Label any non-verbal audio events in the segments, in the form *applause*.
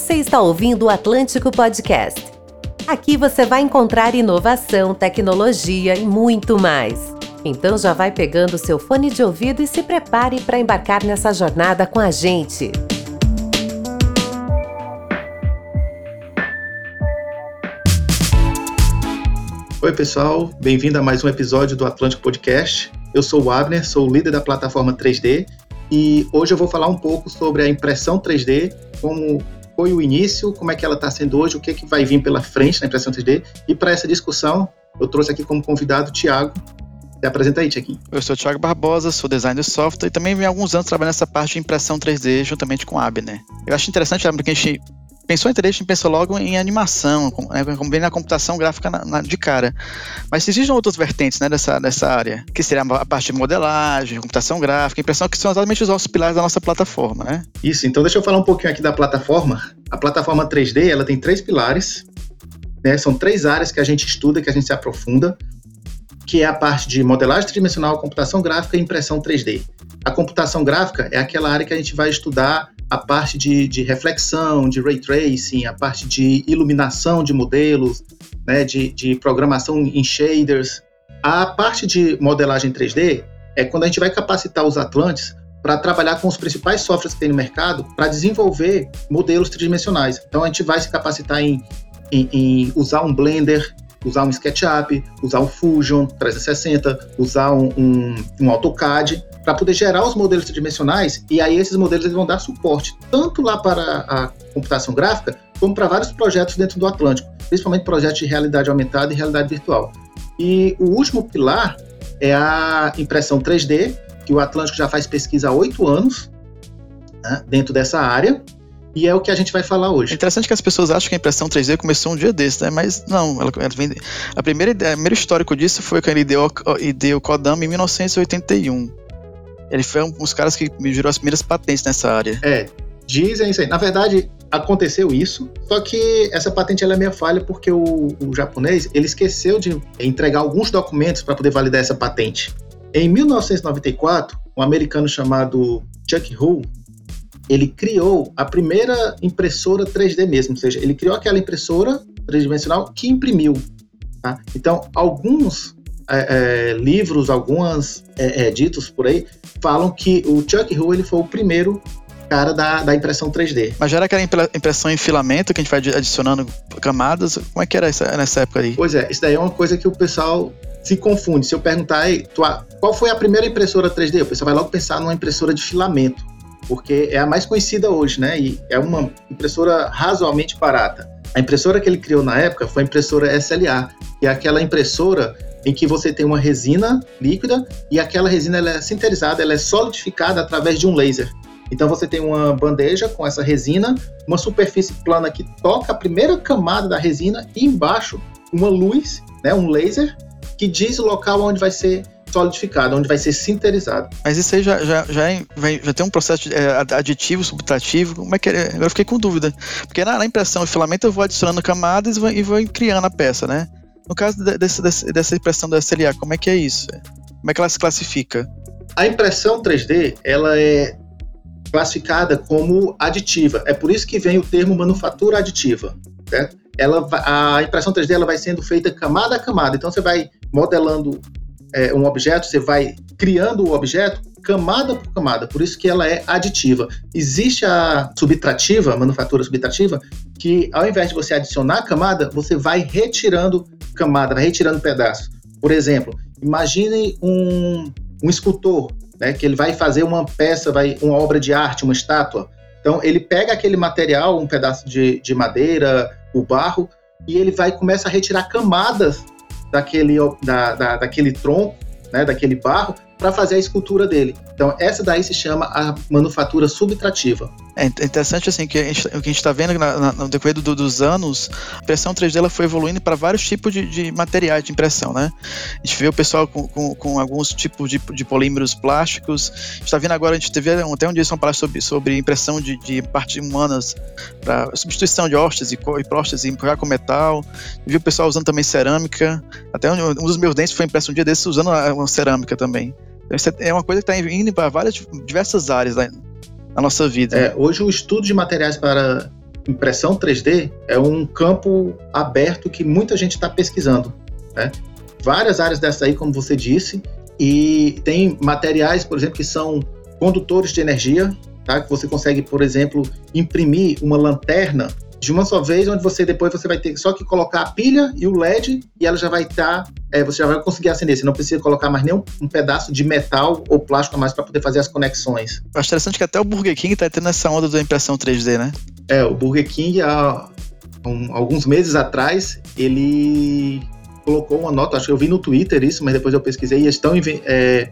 Você está ouvindo o Atlântico Podcast. Aqui você vai encontrar inovação, tecnologia e muito mais. Então já vai pegando seu fone de ouvido e se prepare para embarcar nessa jornada com a gente. Oi, pessoal, bem-vindo a mais um episódio do Atlântico Podcast. Eu sou o Abner, sou o líder da plataforma 3D e hoje eu vou falar um pouco sobre a impressão 3D, como foi o início, como é que ela está sendo hoje, o que, é que vai vir pela frente na impressão 3D. E para essa discussão, eu trouxe aqui como convidado o Tiago. Se apresenta aí, Tiaguinho. Eu sou o Thiago Barbosa, sou designer de software e também venho há alguns anos trabalhando nessa parte de impressão 3D juntamente com a Abner. Eu acho interessante, porque a gente pensou em 3D, a gente pensou logo em animação, né, como bem na computação gráfica na, na, de cara. Mas existem outras vertentes né, dessa, dessa área, que seria a parte de modelagem, computação gráfica, impressão, que são exatamente os nossos pilares da nossa plataforma, né? Isso, então deixa eu falar um pouquinho aqui da plataforma. A plataforma 3D, ela tem três pilares, né, são três áreas que a gente estuda, que a gente se aprofunda, que é a parte de modelagem tridimensional, computação gráfica e impressão 3D. A computação gráfica é aquela área que a gente vai estudar a parte de, de reflexão, de ray tracing, a parte de iluminação de modelos, né, de, de programação em shaders. A parte de modelagem 3D é quando a gente vai capacitar os Atlantes para trabalhar com os principais softwares que tem no mercado para desenvolver modelos tridimensionais. Então a gente vai se capacitar em, em, em usar um Blender, usar um SketchUp, usar um Fusion 360, usar um, um, um AutoCAD para poder gerar os modelos tridimensionais e aí esses modelos eles vão dar suporte tanto lá para a computação gráfica como para vários projetos dentro do Atlântico, principalmente projetos de realidade aumentada e realidade virtual. E o último pilar é a impressão 3D, que o Atlântico já faz pesquisa há oito anos né, dentro dessa área. E é o que a gente vai falar hoje. É interessante que as pessoas acham que a impressão 3D começou um dia desse, né? Mas não, ela, vem, a primeira ideia, o primeiro histórico disso foi quando ele deu, deu Kodama em 1981. Ele foi um dos caras que me gerou as primeiras patentes nessa área. É, dizem isso aí. Na verdade, aconteceu isso, só que essa patente ela é meio falha porque o, o japonês ele esqueceu de entregar alguns documentos para poder validar essa patente. Em 1994, um americano chamado Chuck Hull ele criou a primeira impressora 3D mesmo, ou seja, ele criou aquela impressora tridimensional que imprimiu. Tá? Então, alguns é, é, livros, alguns é, é, ditos por aí, falam que o Chuck Hull ele foi o primeiro cara da, da impressão 3D. Mas já era aquela impressão em filamento que a gente vai adicionando camadas? Como é que era essa, nessa época aí? Pois é, isso daí é uma coisa que o pessoal se confunde. Se eu perguntar aí, qual foi a primeira impressora 3D? O pessoal vai logo pensar numa impressora de filamento porque é a mais conhecida hoje, né? E é uma impressora razoavelmente barata. A impressora que ele criou na época foi a impressora SLA, que é aquela impressora em que você tem uma resina líquida e aquela resina ela é sinterizada, ela é solidificada através de um laser. Então você tem uma bandeja com essa resina, uma superfície plana que toca a primeira camada da resina e embaixo uma luz, né, um laser que diz o local onde vai ser solidificado, onde vai ser sinterizado. Mas isso aí já, já, já, é, já tem um processo de, é, aditivo, subtrativo, como é que é? Eu fiquei com dúvida. Porque na, na impressão de filamento eu vou adicionando camadas e vou, e vou criando a peça, né? No caso desse, desse, dessa impressão do SLA, como é que é isso? Como é que ela se classifica? A impressão 3D, ela é classificada como aditiva. É por isso que vem o termo manufatura aditiva. Certo? Ela, a impressão 3D ela vai sendo feita camada a camada. Então você vai modelando é, um objeto, você vai criando o objeto camada por camada, por isso que ela é aditiva. Existe a subtrativa, a manufatura subtrativa, que ao invés de você adicionar camada, você vai retirando camada, vai retirando pedaços. Por exemplo, imagine um, um escultor, né, que ele vai fazer uma peça, vai uma obra de arte, uma estátua. Então ele pega aquele material, um pedaço de, de madeira, o barro, e ele vai começa a retirar camadas daquele, da, da, daquele tronco, né, daquele barro, para fazer a escultura dele. Então, essa daí se chama a manufatura subtrativa. É interessante assim que gente, o que a gente está vendo na, na, no decorrer do, dos anos, a impressão 3D ela foi evoluindo para vários tipos de, de, materiais de impressão, né? A gente vê o pessoal com, com, com alguns tipos de, de, polímeros plásticos. A gente está vendo agora, a gente teve até um dia uma palestra sobre, sobre impressão de, de partes humanas para substituição de hóstias e, e prósteses e com metal. Viu o pessoal usando também cerâmica. Até um, um dos meus dentes foi impresso um dia desses usando uma cerâmica também. Então, é uma coisa que está indo para várias diversas áreas na nossa vida. É, hoje o estudo de materiais para impressão 3D é um campo aberto que muita gente está pesquisando. Né? Várias áreas dessa aí, como você disse, e tem materiais, por exemplo, que são condutores de energia, tá? que você consegue, por exemplo, imprimir uma lanterna de uma só vez, onde você depois você vai ter só que colocar a pilha e o LED e ela já vai estar, tá, é, você já vai conseguir acender. Você não precisa colocar mais nenhum um pedaço de metal ou plástico a mais para poder fazer as conexões. Acho interessante que até o Burger King está tendo essa onda da impressão 3D, né? É, o Burger King há um, alguns meses atrás ele colocou uma nota, acho que eu vi no Twitter isso, mas depois eu pesquisei e estão é,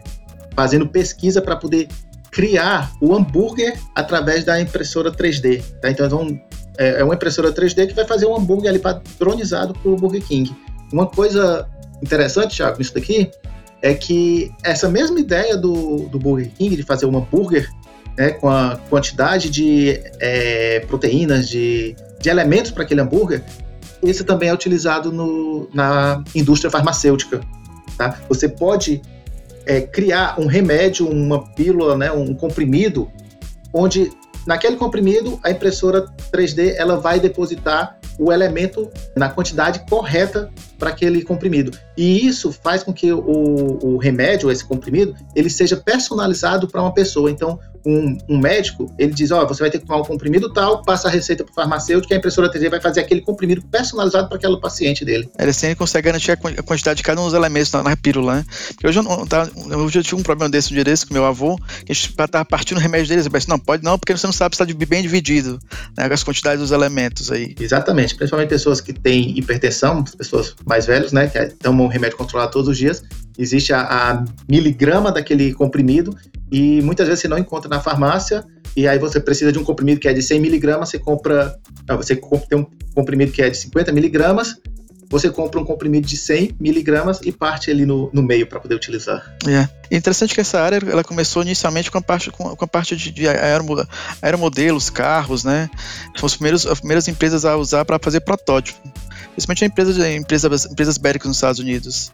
fazendo pesquisa para poder criar o hambúrguer através da impressora 3D. Tá? Então, vão é, é uma impressora 3D que vai fazer um hambúrguer ali padronizado para o Burger King. Uma coisa interessante, Thiago, nisso daqui, é que essa mesma ideia do, do Burger King de fazer um hambúrguer né, com a quantidade de é, proteínas, de, de elementos para aquele hambúrguer, esse também é utilizado no, na indústria farmacêutica. Tá? Você pode é, criar um remédio, uma pílula, né, um comprimido, onde Naquele comprimido, a impressora 3D ela vai depositar o elemento na quantidade correta para aquele comprimido. E isso faz com que o, o remédio, esse comprimido, ele seja personalizado para uma pessoa. Então, um, um, médico, ele diz, ó, oh, você vai ter que tomar um comprimido tal, passa a receita para o farmacêutico, a impressora 3D vai fazer aquele comprimido personalizado para aquele paciente dele. Ele assim consegue garantir a quantidade de cada um dos elementos na, na pílula, né? Hoje eu, tá, eu já tive um problema desse um dia desse com meu avô, que a gente estava partindo o remédio dele, eu pensei, não, pode não, porque você não sabe se está bem dividido, né, as quantidades dos elementos aí. Exatamente, principalmente pessoas que têm hipertensão, pessoas mais velhas, né, que tomam remédio controlado todos os dias, existe a, a miligrama daquele comprimido e muitas vezes você não encontra na farmácia e aí você precisa de um comprimido que é de 100 miligramas, você compra, você tem um comprimido que é de 50 miligramas, você compra um comprimido de 100 miligramas e parte ali no, no meio para poder utilizar. É. Interessante que essa área ela começou inicialmente com a parte, com, a parte de, de aeromodelos, carros, né? Primeiras, as primeiras empresas a usar para fazer protótipo. Principalmente empresa, empresas, empresas bélicas nos Estados Unidos.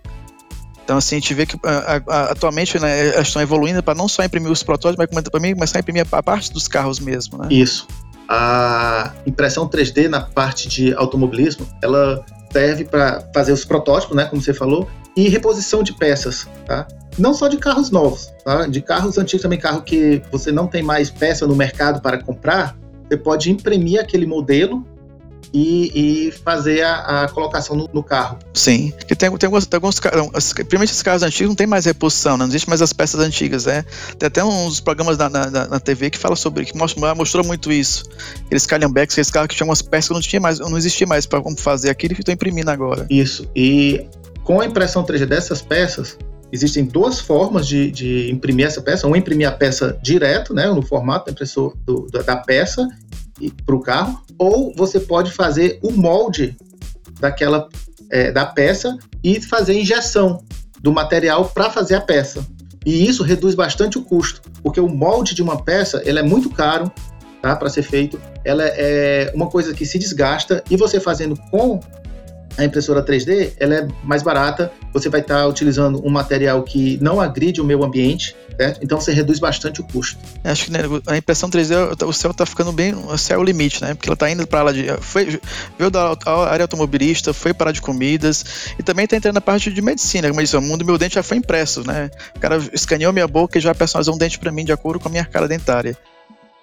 Então, assim, a gente vê que a, a, atualmente né, elas estão evoluindo para não só imprimir os protótipos, mas também começar a imprimir a parte dos carros mesmo, né? Isso. A impressão 3D na parte de automobilismo, ela serve para fazer os protótipos, né, como você falou, e reposição de peças, tá? Não só de carros novos, tá? De carros antigos também, carro que você não tem mais peça no mercado para comprar, você pode imprimir aquele modelo e, e fazer a, a colocação no, no, carro. Sim, porque tem, tem alguns, tem alguns principalmente esses carros antigos não tem mais reposição, né? não existe mais as peças antigas, né? Tem até uns programas na, na, na TV que fala sobre, que mostra, mostrou muito isso. Aqueles calhambeques, aqueles carros que tinham umas peças que não tinha mais, não existia mais para como fazer aquilo que estão imprimindo agora. Isso, e com a impressão 3D dessas peças, existem duas formas de, de, imprimir essa peça. Uma, imprimir a peça direto, né, no formato da, impressor, do, da peça, para o carro, ou você pode fazer o molde daquela é, da peça e fazer injeção do material para fazer a peça. E isso reduz bastante o custo, porque o molde de uma peça ele é muito caro tá, para ser feito. Ela é uma coisa que se desgasta e você fazendo com a impressora 3D ela é mais barata, você vai estar tá utilizando um material que não agride o meio ambiente, certo? Então você reduz bastante o custo. Acho que né, a impressão 3D, o céu está ficando bem, o céu é o limite, né? Porque ela está indo para lá de. Foi, veio da área automobilista, foi para de comidas e também está entrando na parte de medicina. Como eu disse, o mundo do meu dente já foi impresso, né? O cara escaneou minha boca e já personalizou um dente para mim de acordo com a minha cara dentária.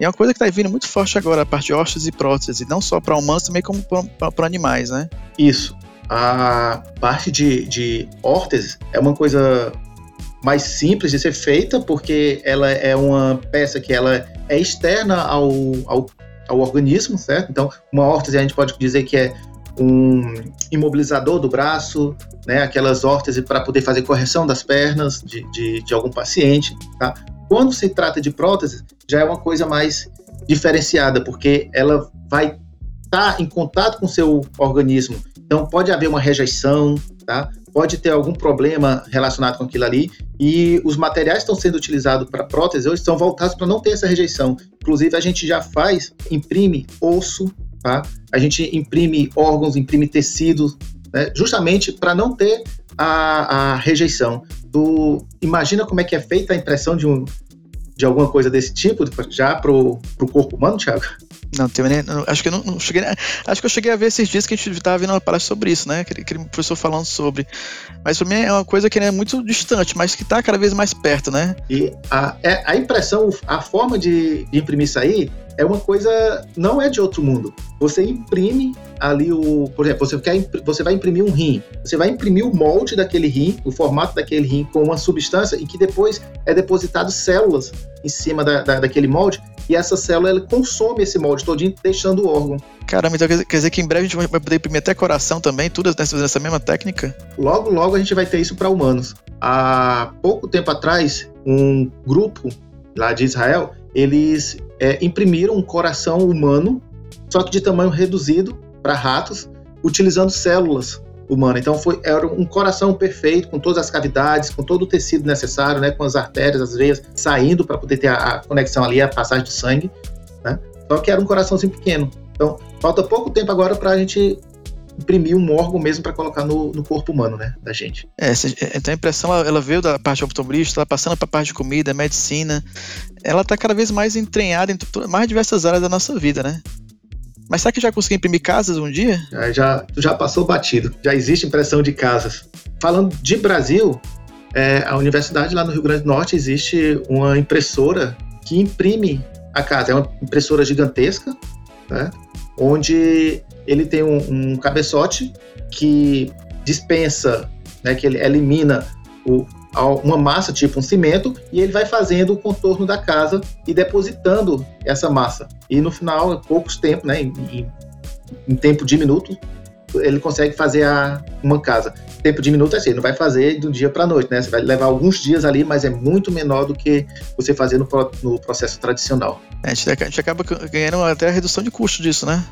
E é uma coisa que está vindo muito forte agora, a parte de ossos e próteses, não só para humanos, também como para animais, né? Isso a parte de, de órtese é uma coisa mais simples de ser feita, porque ela é uma peça que ela é externa ao, ao, ao organismo, certo? Então, uma órtese a gente pode dizer que é um imobilizador do braço, né? Aquelas órteses para poder fazer correção das pernas de, de, de algum paciente, tá? Quando se trata de prótese, já é uma coisa mais diferenciada, porque ela vai estar tá em contato com o seu organismo então, pode haver uma rejeição, tá? pode ter algum problema relacionado com aquilo ali, e os materiais que estão sendo utilizados para prótese hoje são voltados para não ter essa rejeição. Inclusive, a gente já faz, imprime osso, tá? a gente imprime órgãos, imprime tecidos, né? justamente para não ter a, a rejeição. Do, imagina como é que é feita a impressão de, um, de alguma coisa desse tipo já para o corpo humano, Thiago? Não, não, acho que eu não, não, cheguei. Acho que eu cheguei a ver esses dias que a gente estava vendo uma palestra sobre isso, né? Aquele, aquele professor falando sobre. Mas para mim é uma coisa que é muito distante, mas que está cada vez mais perto, né? E a, é, a impressão, a forma de, de imprimir isso aí é uma coisa. não é de outro mundo. Você imprime ali o. Por exemplo, você, quer, você vai imprimir um rim. Você vai imprimir o molde daquele rim, o formato daquele rim com uma substância e que depois é depositado células em cima da, da daquele molde e essa célula ela consome esse molde todinho, deixando o órgão. Caramba, então quer dizer que em breve a gente vai poder imprimir até coração também, tudo nessa, nessa mesma técnica? Logo, logo a gente vai ter isso para humanos. Há pouco tempo atrás, um grupo lá de Israel, eles é, imprimiram um coração humano, só que de tamanho reduzido para ratos, utilizando células humana. Então foi era um coração perfeito, com todas as cavidades, com todo o tecido necessário, né, com as artérias, as veias saindo para poder ter a, a, conexão ali, a passagem de sangue. Né? Só que era um coraçãozinho pequeno. Então falta pouco tempo agora para a gente imprimir um órgão mesmo para colocar no, no, corpo humano, né, da gente. É, então a impressão ela, ela veio da parte automobilística, está passando para a parte de comida, medicina. Ela está cada vez mais entranhada em mais diversas áreas da nossa vida, né? Mas será que já consegui imprimir casas um dia? Já, já, já passou batido. Já existe impressão de casas. Falando de Brasil, é, a universidade lá no Rio Grande do Norte existe uma impressora que imprime a casa. É uma impressora gigantesca, né? onde ele tem um, um cabeçote que dispensa, né, que ele elimina o, uma massa, tipo um cimento, e ele vai fazendo o contorno da casa e depositando essa massa. E no final, em poucos tempos, né, em, em tempo de minuto, ele consegue fazer a, uma casa. Tempo de minuto é assim, não vai fazer do dia para noite, né? Você vai levar alguns dias ali, mas é muito menor do que você fazer no, no processo tradicional. É, a, gente, a gente acaba ganhando até a redução de custo disso, né?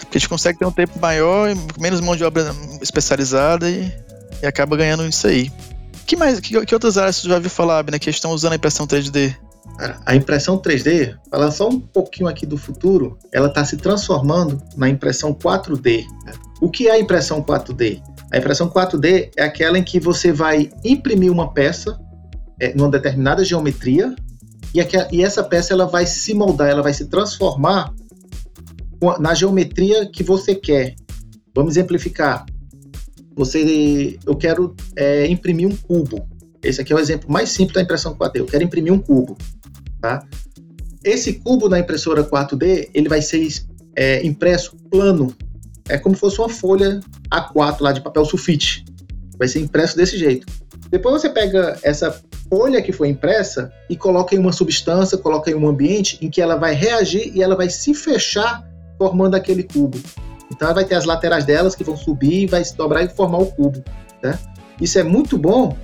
Porque a gente consegue ter um tempo maior, menos mão de obra especializada e, e acaba ganhando isso aí que mais? Que, que outras áreas você já ouviu falar, né, que estão usando a impressão 3D? A impressão 3D, falar só um pouquinho aqui do futuro, ela está se transformando na impressão 4D. Né? O que é a impressão 4D? A impressão 4D é aquela em que você vai imprimir uma peça é, numa determinada geometria e, e essa peça ela vai se moldar, ela vai se transformar na geometria que você quer. Vamos exemplificar você, eu quero é, imprimir um cubo. Esse aqui é o exemplo mais simples da impressão 4D. Eu quero imprimir um cubo, tá? Esse cubo na impressora 4D, ele vai ser é, impresso plano. É como se fosse uma folha A4 lá de papel sulfite. Vai ser impresso desse jeito. Depois você pega essa folha que foi impressa e coloca em uma substância, coloca em um ambiente em que ela vai reagir e ela vai se fechar formando aquele cubo. Então ela vai ter as laterais delas que vão subir, vai se dobrar e formar o cubo. Né? Isso é muito bom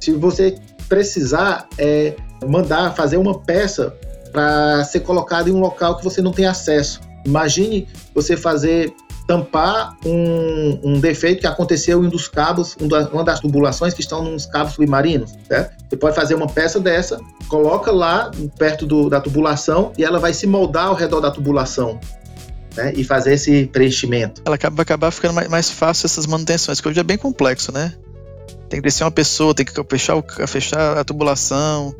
se você precisar é, mandar fazer uma peça para ser colocada em um local que você não tem acesso. Imagine você fazer tampar um, um, defeito que aconteceu em um dos cabos, uma das tubulações que estão nos cabos submarinos. Né? Você pode fazer uma peça dessa, coloca lá perto do, da tubulação e ela vai se moldar ao redor da tubulação né, e fazer esse preenchimento. Ela acaba, vai acabar ficando mais, mais fácil essas manutenções, que hoje é bem complexo, né? Tem que descer uma pessoa, tem que fechar, o, fechar a tubulação.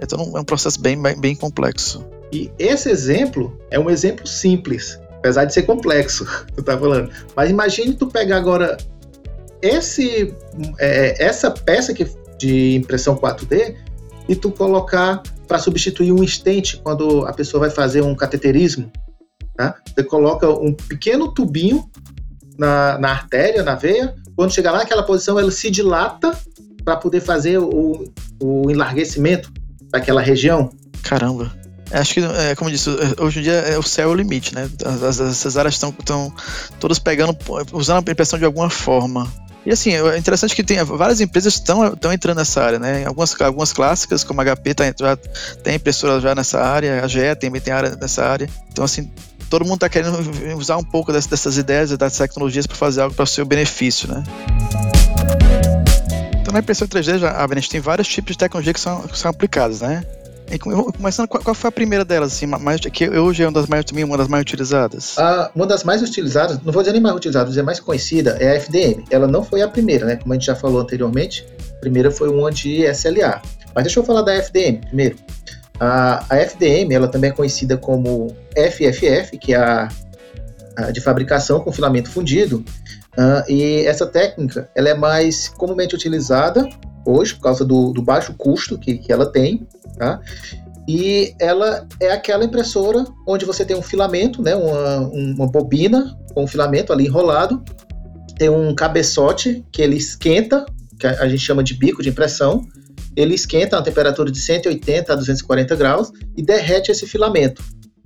Então é um processo bem, bem complexo. E esse exemplo é um exemplo simples, apesar de ser complexo, *laughs* tu tá falando. Mas imagine tu pegar agora esse, é, essa peça que, de impressão 4D e tu colocar para substituir um estente quando a pessoa vai fazer um cateterismo. Tá? Você coloca um pequeno tubinho na, na artéria, na veia. Quando chegar lá naquela posição, ela se dilata para poder fazer o, o enlarguecimento daquela região. Caramba. Acho que, é, como eu disse, hoje em dia é o céu é o limite, né? As, essas áreas estão todas pegando, usando a impressão de alguma forma. E assim, é interessante que tem várias empresas estão estão entrando nessa área, né? Algumas, algumas clássicas, como a HP, tá, já tem impressora já nessa área, a GE também tem área nessa área. Então, assim, todo mundo está querendo usar um pouco dessas, dessas ideias e das tecnologias para fazer algo para o seu benefício, né? Então na impressão 3D já, a gente tem vários tipos de tecnologia que são, que são aplicadas, né? Começando, qual, foi a primeira delas, assim, mais, que hoje é uma das mais, uma das mais utilizadas? Ah, uma das mais utilizadas, não vou dizer nem mais utilizada, vou dizer mais conhecida, é a FDM. Ela não foi a primeira, né? Como a gente já falou anteriormente, a primeira foi uma de SLA. Mas deixa eu falar da FDM primeiro. A, a FDM, ela também é conhecida como FFF, que é a, a de fabricação com filamento fundido, uh, e essa técnica ela é mais comumente utilizada hoje por causa do, do baixo custo que, que ela tem, tá? E ela é aquela impressora onde você tem um filamento, né, uma, uma bobina com um filamento ali enrolado, tem um cabeçote que ele esquenta, que a gente chama de bico de impressão, ele esquenta a temperatura de 180 a 240 graus e derrete esse filamento.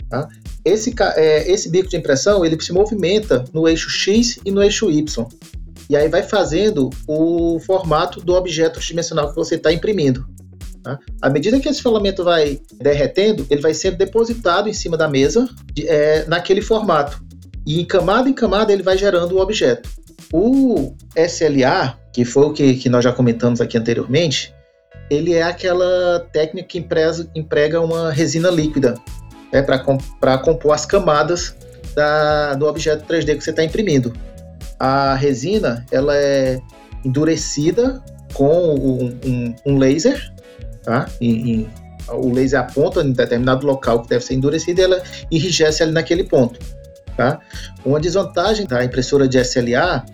Tá? Esse, é, esse bico de impressão ele se movimenta no eixo X e no eixo Y. E aí vai fazendo o formato do objeto dimensional que você está imprimindo. Tá? À medida que esse filamento vai derretendo, ele vai sendo depositado em cima da mesa é, naquele formato. E em camada em camada ele vai gerando o objeto. O SLA, que foi o que, que nós já comentamos aqui anteriormente, ele é aquela técnica que empresa, emprega uma resina líquida né, para compor as camadas da, do objeto 3D que você está imprimindo. A resina ela é endurecida com um, um, um laser, tá? E, e, o laser aponta em determinado local que deve ser endurecido e ela enrijece ali naquele ponto. Tá? Uma desvantagem da impressora de SLA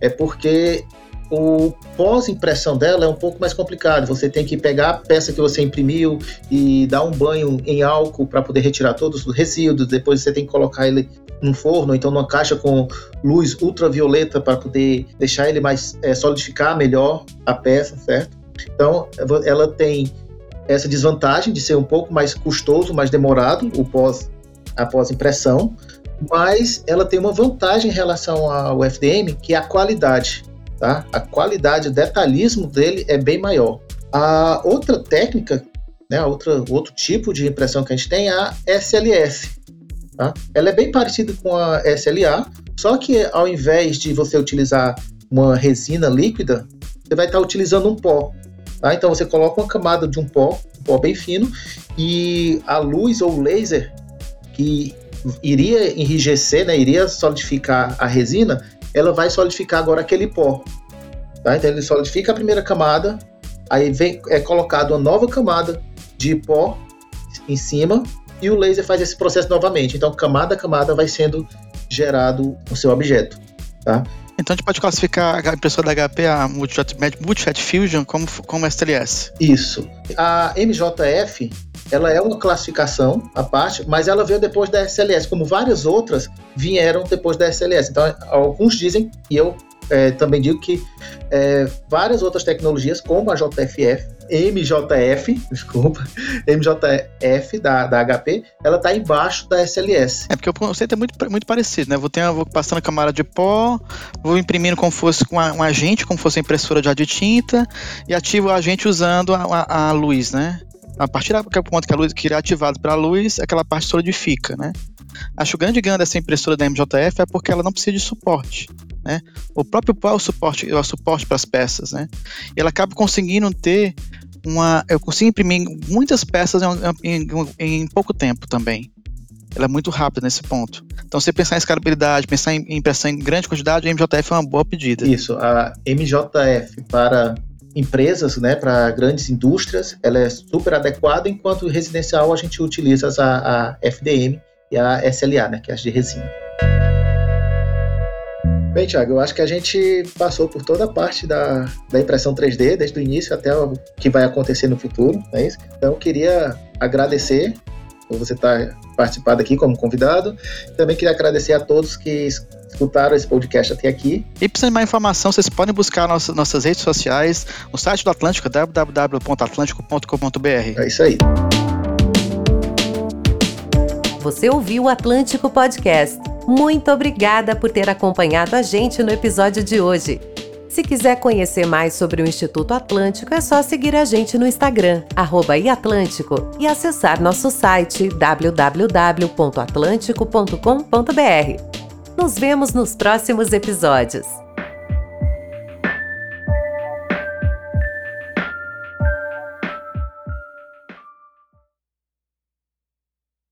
é porque o pós-impressão dela é um pouco mais complicado. Você tem que pegar a peça que você imprimiu e dar um banho em álcool para poder retirar todos os resíduos. Depois você tem que colocar ele num forno, ou então numa caixa com luz ultravioleta para poder deixar ele mais é, solidificar melhor a peça, certo? Então ela tem essa desvantagem de ser um pouco mais custoso, mais demorado o pós a pós-impressão, mas ela tem uma vantagem em relação ao FDM, que é a qualidade tá? A qualidade, o detalhismo dele é bem maior. A outra técnica, né, outra, outro tipo de impressão que a gente tem é a SLS. Tá? Ela é bem parecida com a SLA, só que ao invés de você utilizar uma resina líquida, você vai estar utilizando um pó. Tá? Então você coloca uma camada de um pó, um pó bem fino, e a luz ou laser que iria enrijecer, né, iria solidificar a resina, ela vai solidificar agora aquele pó. Tá? Então ele solidifica a primeira camada, aí vem, é colocado uma nova camada de pó em cima e o laser faz esse processo novamente. Então camada a camada vai sendo gerado o seu objeto. Tá? Então a gente pode classificar a impressora da HP, a Multijet Fusion, como, como STLS. Isso. A MJF, ela é uma classificação à parte, mas ela veio depois da SLS, como várias outras vieram depois da SLS. Então, alguns dizem, e eu é, também digo que é, várias outras tecnologias, como a JFF, MJF, *laughs* desculpa, MJF da, da HP, ela está embaixo da SLS. É porque o conceito é muito, muito parecido, né? Vou, ter, vou passando camada de pó, vou imprimindo como fosse com um agente, como fosse a impressora de tinta, e ativo o agente usando a, a, a luz, né? A partir do ponto que a luz que é ativado pela luz, aquela parte solidifica, né? Acho o grande ganho dessa impressora da MJF é porque ela não precisa de suporte. Né? O próprio pó é o suporte, é o suporte para as peças. Né? E ela acaba conseguindo ter uma. Eu consigo imprimir muitas peças em, em, em pouco tempo também. Ela é muito rápida nesse ponto. Então, se pensar em escalabilidade, pensar em impressão em grande quantidade, a MJF é uma boa pedida. Isso, a MJF para empresas, né, para grandes indústrias, ela é super adequada, enquanto residencial a gente utiliza a, a FDM e a SLA, né, que é as de resina. Bem, Thiago, eu acho que a gente passou por toda a parte da, da impressão 3D, desde o início até o que vai acontecer no futuro, não é isso? Então, eu queria agradecer por você estar participando aqui como convidado. Também queria agradecer a todos que escutaram esse podcast até aqui. E precisando de mais informação, vocês podem buscar nossas, nossas redes sociais, no site do Atlântico, www.atlântico.com.br. É isso aí. Você ouviu o Atlântico Podcast. Muito obrigada por ter acompanhado a gente no episódio de hoje. Se quiser conhecer mais sobre o Instituto Atlântico, é só seguir a gente no Instagram, @iatlântico, e acessar nosso site www.atlântico.com.br. Nos vemos nos próximos episódios.